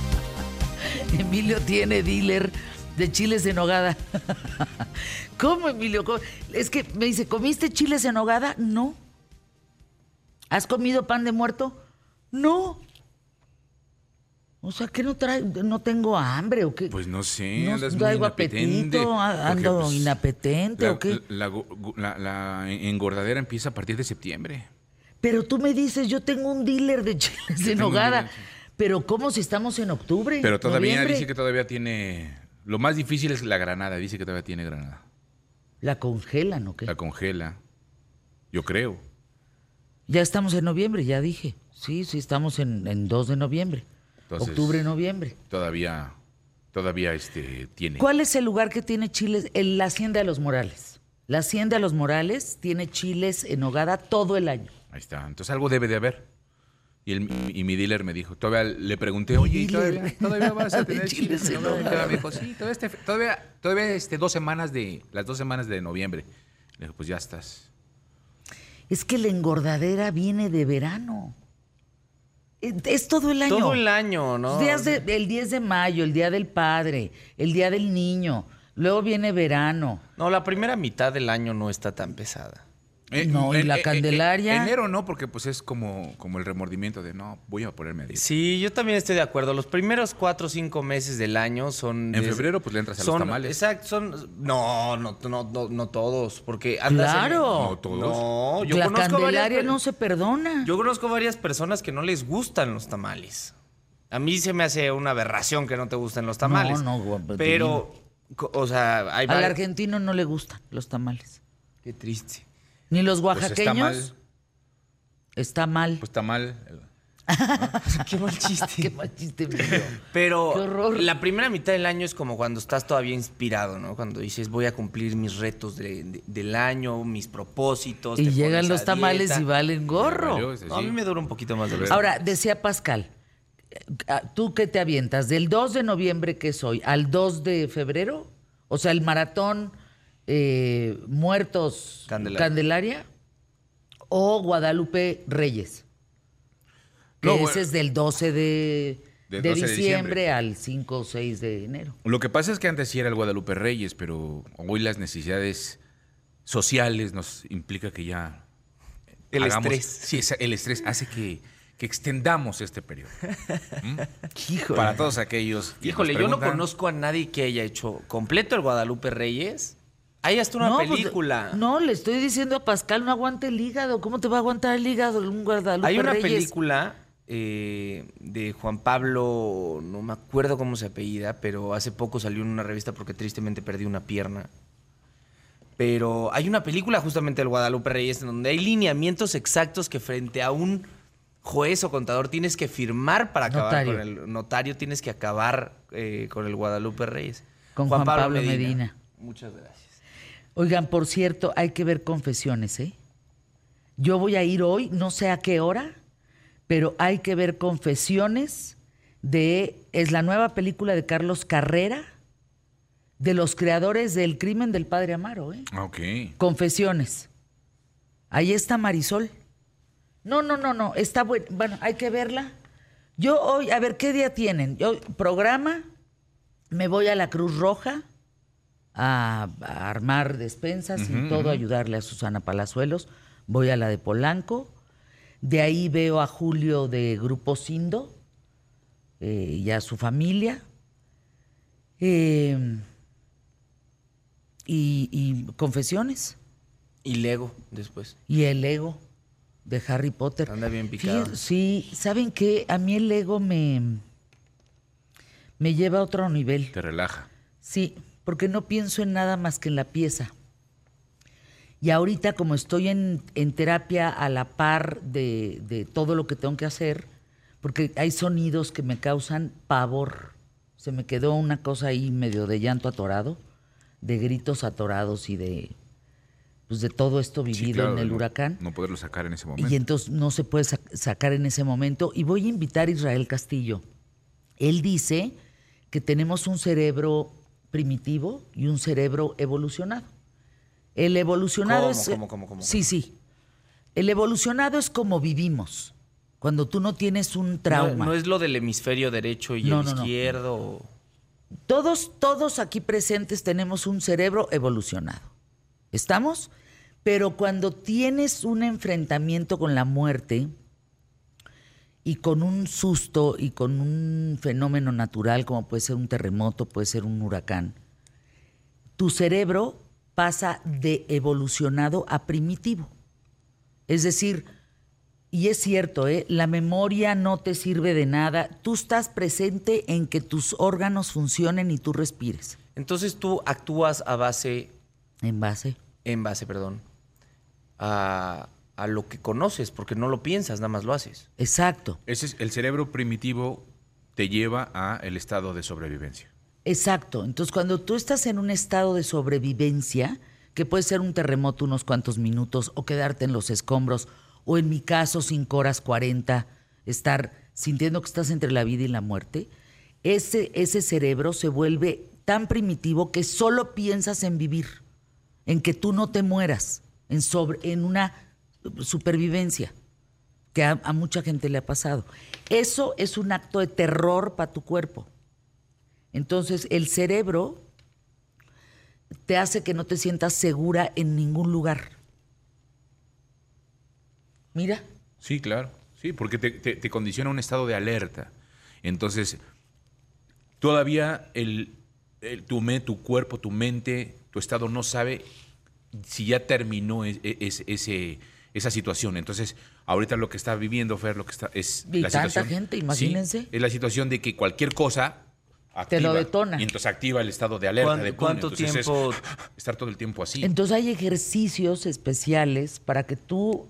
Emilio tiene dealer de chiles en nogada. ¿Cómo, Emilio? ¿Cómo? Es que me dice, ¿comiste chiles en nogada? No. ¿Has comido pan de muerto? No. O sea, ¿qué no trae? ¿No tengo hambre o qué? Pues no sé, no andas traigo apetito, ando pues, inapetente La, o qué. la- la- la engordadera empieza a partir de septiembre. Pero tú me dices, yo tengo un dealer de chiles en nogada. Pero ¿cómo si estamos en octubre? Pero todavía noviembre? dice que todavía tiene... Lo más difícil es la granada, dice que todavía tiene granada. La congelan, ¿o qué? La congela. Yo creo. Ya estamos en noviembre, ya dije. Sí, sí, estamos en, en 2 de noviembre. Entonces- Octubre, noviembre. Todavía, todavía este, tiene. ¿Cuál es el lugar que tiene chiles? El- la Hacienda de los Morales. La Hacienda de los Morales tiene chiles en nogada todo el año. Ahí está. Entonces algo debe de haber. Y, el, y mi dealer me dijo, todavía le pregunté, oye, ¿y dealer. todavía, todavía vas a tener chiles nogada?" nogada. Me dijo, sí, todavía, este, todavía, todavía este, dos semanas de, las dos semanas de noviembre. Le dije, pues ya estás. Es que la engordadera viene de verano. Es, todo el año. Todo el año, ¿no? Los días de- el 10 de mayo, el Día del Padre, el Día del Niño. Luego viene verano. No, la primera mitad del año no está tan pesada. No, y la Candelaria. enero no, porque pues es como, como el remordimiento de, no, voy a ponerme a dieta. Sí, yo también estoy de acuerdo. Los primeros cuatro o cinco meses del año son... En de- febrero, pues, le entras a los son- tamales. Exacto, son... No, no, no, no, no todos, porque... andas en- Claro. No todos. No, yo la conozco Candelaria varias, no se perdona. Yo conozco varias personas que no les gustan los tamales. A mí se me hace una aberración que no te gusten los tamales. No, no, guapo, Pero, o sea, hay Al argentino no le gustan los tamales. Qué triste. Ni los Pues está oaxaqueños. mal. está mal. Pues está mal. Qué mal chiste. Qué mal chiste mío. Pero Qué horror. la primera mitad del año es como cuando estás todavía inspirado, ¿no? Cuando dices, voy a cumplir mis retos de- de- del año, mis propósitos. Y llegan los tamales dieta. y valen gorro. Valió ese, No, a mí me dura un poquito más de los Ahora, decía Pascal, eh, ¿tú qué te avientas? ¿Del 2 de noviembre que soy al 2 de febrero? O sea, el maratón eh, Muertos Candelaria. Candelaria. o Guadalupe Reyes. Que No, ese bueno. es del 12 de, Del de 12 de diciembre, diciembre. al 5 o 6 de enero. Lo que pasa es que antes sí era el Guadalupe Reyes, pero hoy las necesidades sociales nos implica que ya El hagamos- estrés. Sí, el estrés hace que, que extendamos este periodo. ¿Mm? Híjole. Para todos aquellos. que Híjole, nos yo no conozco a nadie que haya hecho completo el Guadalupe Reyes. Hay hasta una pues, película. no, le estoy diciendo a Pascal, no aguante el hígado. ¿Cómo te va a aguantar el hígado un Guadalupe Hay una Reyes? película eh, de Juan Pablo, no me acuerdo cómo se apellida, pero hace poco salió en una revista porque tristemente perdí una pierna. Pero hay una película justamente del Guadalupe Reyes en donde hay lineamientos exactos que frente a un juez o contador tienes que firmar para acabar Notario. con el notario, tienes que acabar eh, con el Guadalupe Reyes. Con Juan Pablo Medina. Muchas gracias. Oigan, por cierto, hay que ver confesiones, ¿eh? Yo voy a ir hoy, no sé a qué hora, pero hay que ver confesiones de. Es la nueva película de Carlos Carrera, de los creadores del crimen del padre Amaro, ¿eh? Ah, Ok. Confesiones. Ahí está Marisol. No, no, no, no. Está bueno. Bueno, hay que verla. Yo hoy, a ver, ¿qué día tienen? Yo, programa, me voy a la Cruz Roja a, a armar despensas y todo, ayudarle a Susana Palazuelos. Voy a la de Polanco. De ahí veo a Julio de Grupo Sindo eh, y a su familia. Eh, y, y confesiones. Y Lego después. Y el Lego de Harry Potter. Anda bien picado. Fíjate, sí, ¿saben qué? A mí el Lego me, me lleva a otro nivel. Te relaja. Sí, porque no pienso en nada más que en la pieza. Y ahorita, como estoy en, en terapia a la par de, de todo lo que tengo que hacer, porque hay sonidos que me causan pavor. Se me quedó una cosa ahí medio de llanto atorado, de gritos atorados y de, pues de todo esto Sí, vivido claro, en el no- huracán. No poderlo sacar en ese momento. Y entonces no se puede sac- sacar en ese momento. Y voy a invitar a Israel Castillo. Él dice que tenemos un cerebro primitivo y un cerebro evolucionado. El evolucionado ¿Cómo, es... cómo, cómo, cómo, Sí, sí. El evolucionado es como vivimos. Cuando tú no tienes un trauma. No, no es lo del hemisferio derecho y No, el no. izquierdo. Todos, todos aquí presentes tenemos un cerebro evolucionado. ¿Estamos? Pero cuando tienes un enfrentamiento con la muerte y con un susto y con un fenómeno natural como puede ser un terremoto, puede ser un huracán, tu cerebro pasa de evolucionado a primitivo. Es decir, y es cierto, ¿eh? la memoria no te sirve de nada. Tú estás presente en que tus órganos funcionen y tú respires. Entonces tú actúas a base, En base. en base, perdón, a, a lo que conoces, porque no lo piensas, nada más lo haces. Exacto, Ese es, el cerebro primitivo te lleva a el estado de sobrevivencia. exacto. Entonces, cuando tú estás en un estado de sobrevivencia, que puede ser un terremoto unos cuantos minutos o quedarte en los escombros, o en mi caso, 5 horas 40, estar sintiendo que estás entre la vida y la muerte, ese, ese cerebro se vuelve tan primitivo que solo piensas en vivir, en que tú no te mueras, en, sobre, en una supervivencia, que a, mucha gente le ha pasado. Eso es un acto de terror para tu cuerpo. Entonces, el cerebro te hace que no te sientas segura en ningún lugar. Mira, Sí, claro. Sí, porque te, condiciona un estado de alerta. Entonces, todavía el, el- tu, me- tu cuerpo, tu mente, tu estado no sabe si ya terminó es- es- ese, esa situación. Entonces, ahorita lo que está viviendo Fer, lo que está es Y la tanta situación. gente, Sí, imagínense. es la situación de que cualquier cosa Te lo detona. Y entonces activa el estado de alerta. ¿Cuánto- de cuánto entonces es tiempo- estar todo el tiempo así. entonces hay ejercicios especiales para que tú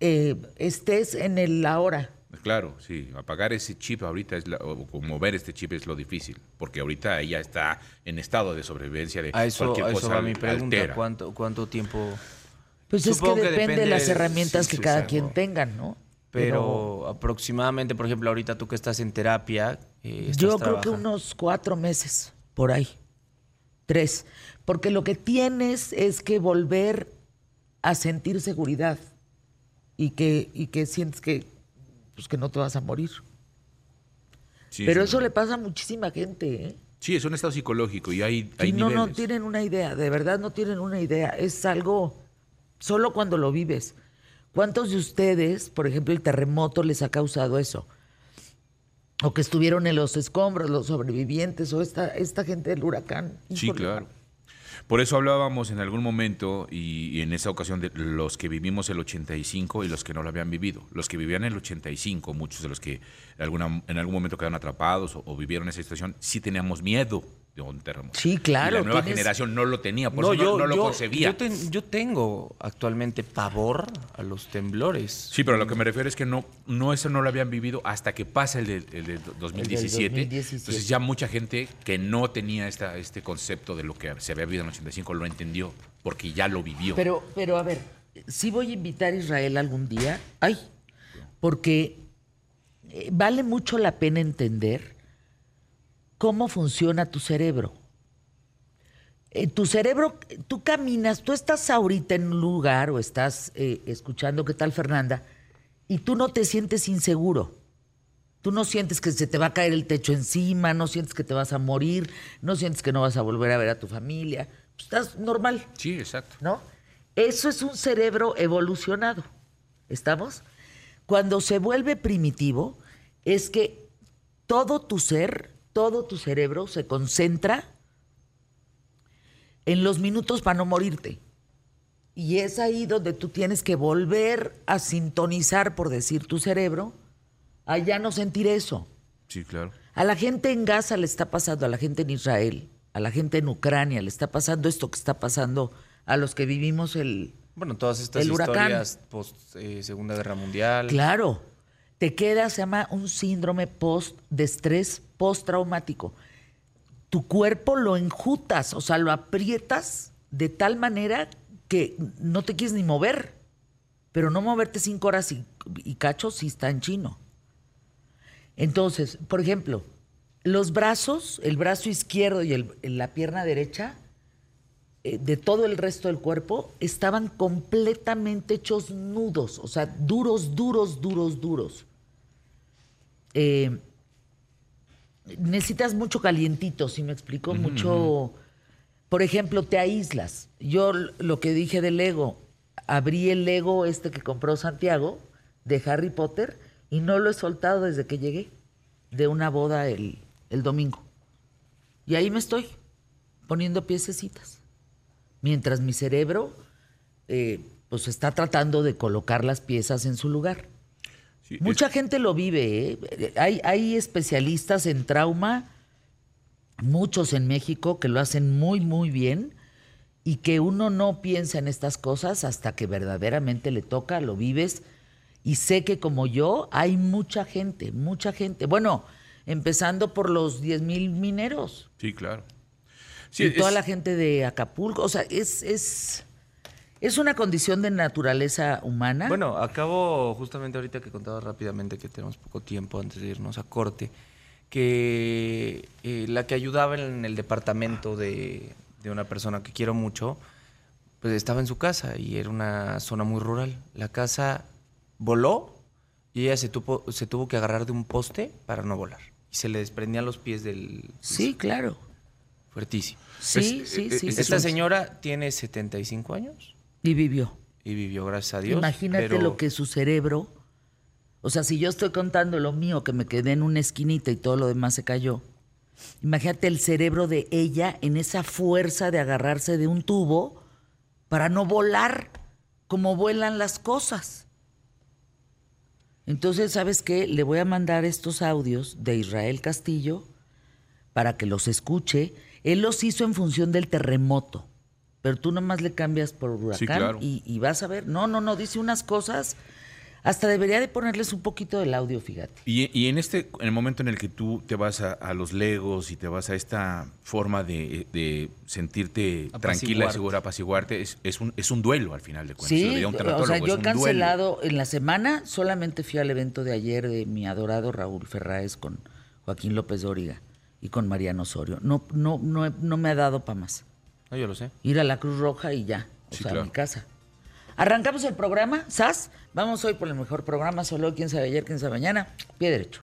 eh, estés en el ahora. Claro, sí. Apagar ese chip ahorita es la- o o mover este chip es lo difícil, porque ahorita ella está en estado de sobrevivencia de A eso, cualquier a eso cosa va mi pregunta. altera. ¿Cuánto, ¿Cuánto tiempo? Pues es que Supongo que depende, depende de las herramientas sí, que sí, cada quien no. tengan, ¿no? Pero, aproximadamente, por ejemplo, ahorita tú que estás en terapia, eh, estás Yo creo que unos cuatro meses, por ahí. Tres. Porque lo que tienes es que volver a sentir seguridad y que, y que sientes que, pues, que no te vas a morir. Sí, Pero sí, eso no. le pasa a muchísima gente, ¿eh? Sí, es un estado psicológico y hay, hay Y no, no niveles. tienen una idea, de verdad no tienen una idea. Es algo solo cuando lo vives. ¿Cuántos de ustedes, por ejemplo, el terremoto les ha causado eso? O que estuvieron en los escombros, los sobrevivientes, o esta, esta gente del huracán. Sí, claro. Por eso hablábamos en algún momento y, y en esa ocasión de los que vivimos el 85 y los que no lo habían vivido. Los que vivían el 85, muchos de los que alguna, en algún momento quedaron atrapados o, o vivieron esa situación, sí teníamos miedo Sí, claro, Y la nueva tienes- generación no lo tenía, por eso no, no lo concebía. Yo, ten- yo tengo actualmente pavor a los temblores. Sí, pero a lo que me refiero es que no, no eso no lo habían vivido hasta que pasa el de, el de 2017. 2017. Entonces ya mucha gente que no tenía esta, este concepto de lo que se había vivido en el 85 lo entendió porque ya lo vivió. Pero, pero a ver, sí voy a invitar a Israel algún día. Ay, porque eh, vale mucho la pena entender cómo funciona tu cerebro. Eh, tu cerebro, tú caminas, tú estás ahorita en un lugar o estás eh, escuchando qué tal Fernanda y tú no te sientes inseguro. Tú no sientes que se te va a caer el techo encima, no sientes que te vas a morir, no sientes que no vas a volver a ver a tu familia. Estás normal. sí, exacto. ¿no? Eso es un cerebro evolucionado. ¿Estamos? Cuando se vuelve primitivo, es que todo tu ser, todo tu cerebro se concentra en los minutos para no morirte. Y es ahí donde tú tienes que volver a sintonizar, por decir, tu cerebro, a ya no sentir eso. Sí, claro. A la gente en Gaza le está pasando, a la gente en Israel, a la gente en Ucrania le está pasando esto que está pasando a los que vivimos el... Bueno, todas estas El huracán. historias post eh, Segunda Guerra Mundial. Claro, te queda, se llama un síndrome post de estrés postraumático. Tu cuerpo lo enjutas, o sea, lo aprietas de tal manera que no te quieres ni mover. Pero no moverte cinco horas y, cacho si está en chino. Entonces, por ejemplo, los brazos, el brazo izquierdo y la pierna derecha, de todo el resto del cuerpo estaban completamente hechos nudos, o sea, duros, duros, duros, duros. Eh, necesitas mucho calientito, si me explico, mucho... Por ejemplo, te aíslas. Yo lo que dije del Lego, abrí el Lego este que compró Santiago de Harry Potter y no lo he soltado desde que llegué de una boda el, el domingo. Y ahí me estoy poniendo piececitas. Mientras mi cerebro eh, pues está tratando de colocar las piezas en su lugar. Sí, es- Mucha gente lo vive. ¿eh? Hay, hay especialistas en trauma, muchos en México, que lo hacen muy, muy bien y que uno no piensa en estas cosas hasta que verdaderamente le toca, lo vives. Y sé que como yo, hay mucha gente, mucha gente. Bueno, empezando por los 10 mil mineros sí, claro. Sí, y toda la gente de Acapulco. O sea, es, es, es una condición de naturaleza humana. Bueno, acabo justamente ahorita que contaba rápidamente que tenemos poco tiempo antes de irnos a corte, que eh, la que ayudaba en el departamento de, de una persona que quiero mucho, pues estaba en su casa y era una zona muy rural. La casa voló y ella se tuvo, se tuvo que agarrar de un poste para no volar. Y se le desprendían los pies del... sí, claro. Fuertísimo. Sí, Es- sí, eh, sí. es- sí. Esta señora tiene 75 años Y vivió. y vivió, gracias a Dios. Imagínate pero- lo que su cerebro. O sea, si yo estoy contando lo mío, que me quedé en una esquinita y todo lo demás se cayó. Imagínate el cerebro de ella en esa fuerza de agarrarse de un tubo para no volar como vuelan las cosas. Entonces, ¿sabes qué? Le voy a mandar estos audios de Israel Castillo para que los escuche. Él los hizo en función del terremoto, pero tú nomás le cambias por huracán claro. y, y vas a ver. No, no, no, dice unas cosas. Hasta debería de ponerles un poquito del audio, fíjate. Y, y en este, en el momento en el que tú te vas a, a los legos y te vas a esta forma de, de sentirte tranquila segura, apaciguarte, es, es, un, es un duelo al final de cuentas. Sí, un o sea, yo he duelo. cancelado en la semana, solamente fui al evento de ayer de mi adorado Raúl Ferráez con Joaquín López Dóriga y con Mariano Osorio. No, no, no, no me ha dado para más. No, yo lo sé. Ir a la Cruz Roja y ya, o Sí, sea, a mi casa. Arrancamos el programa, ¿sas? Vamos hoy por el mejor programa, solo quién sabe ayer, quién sabe mañana. Pie derecho.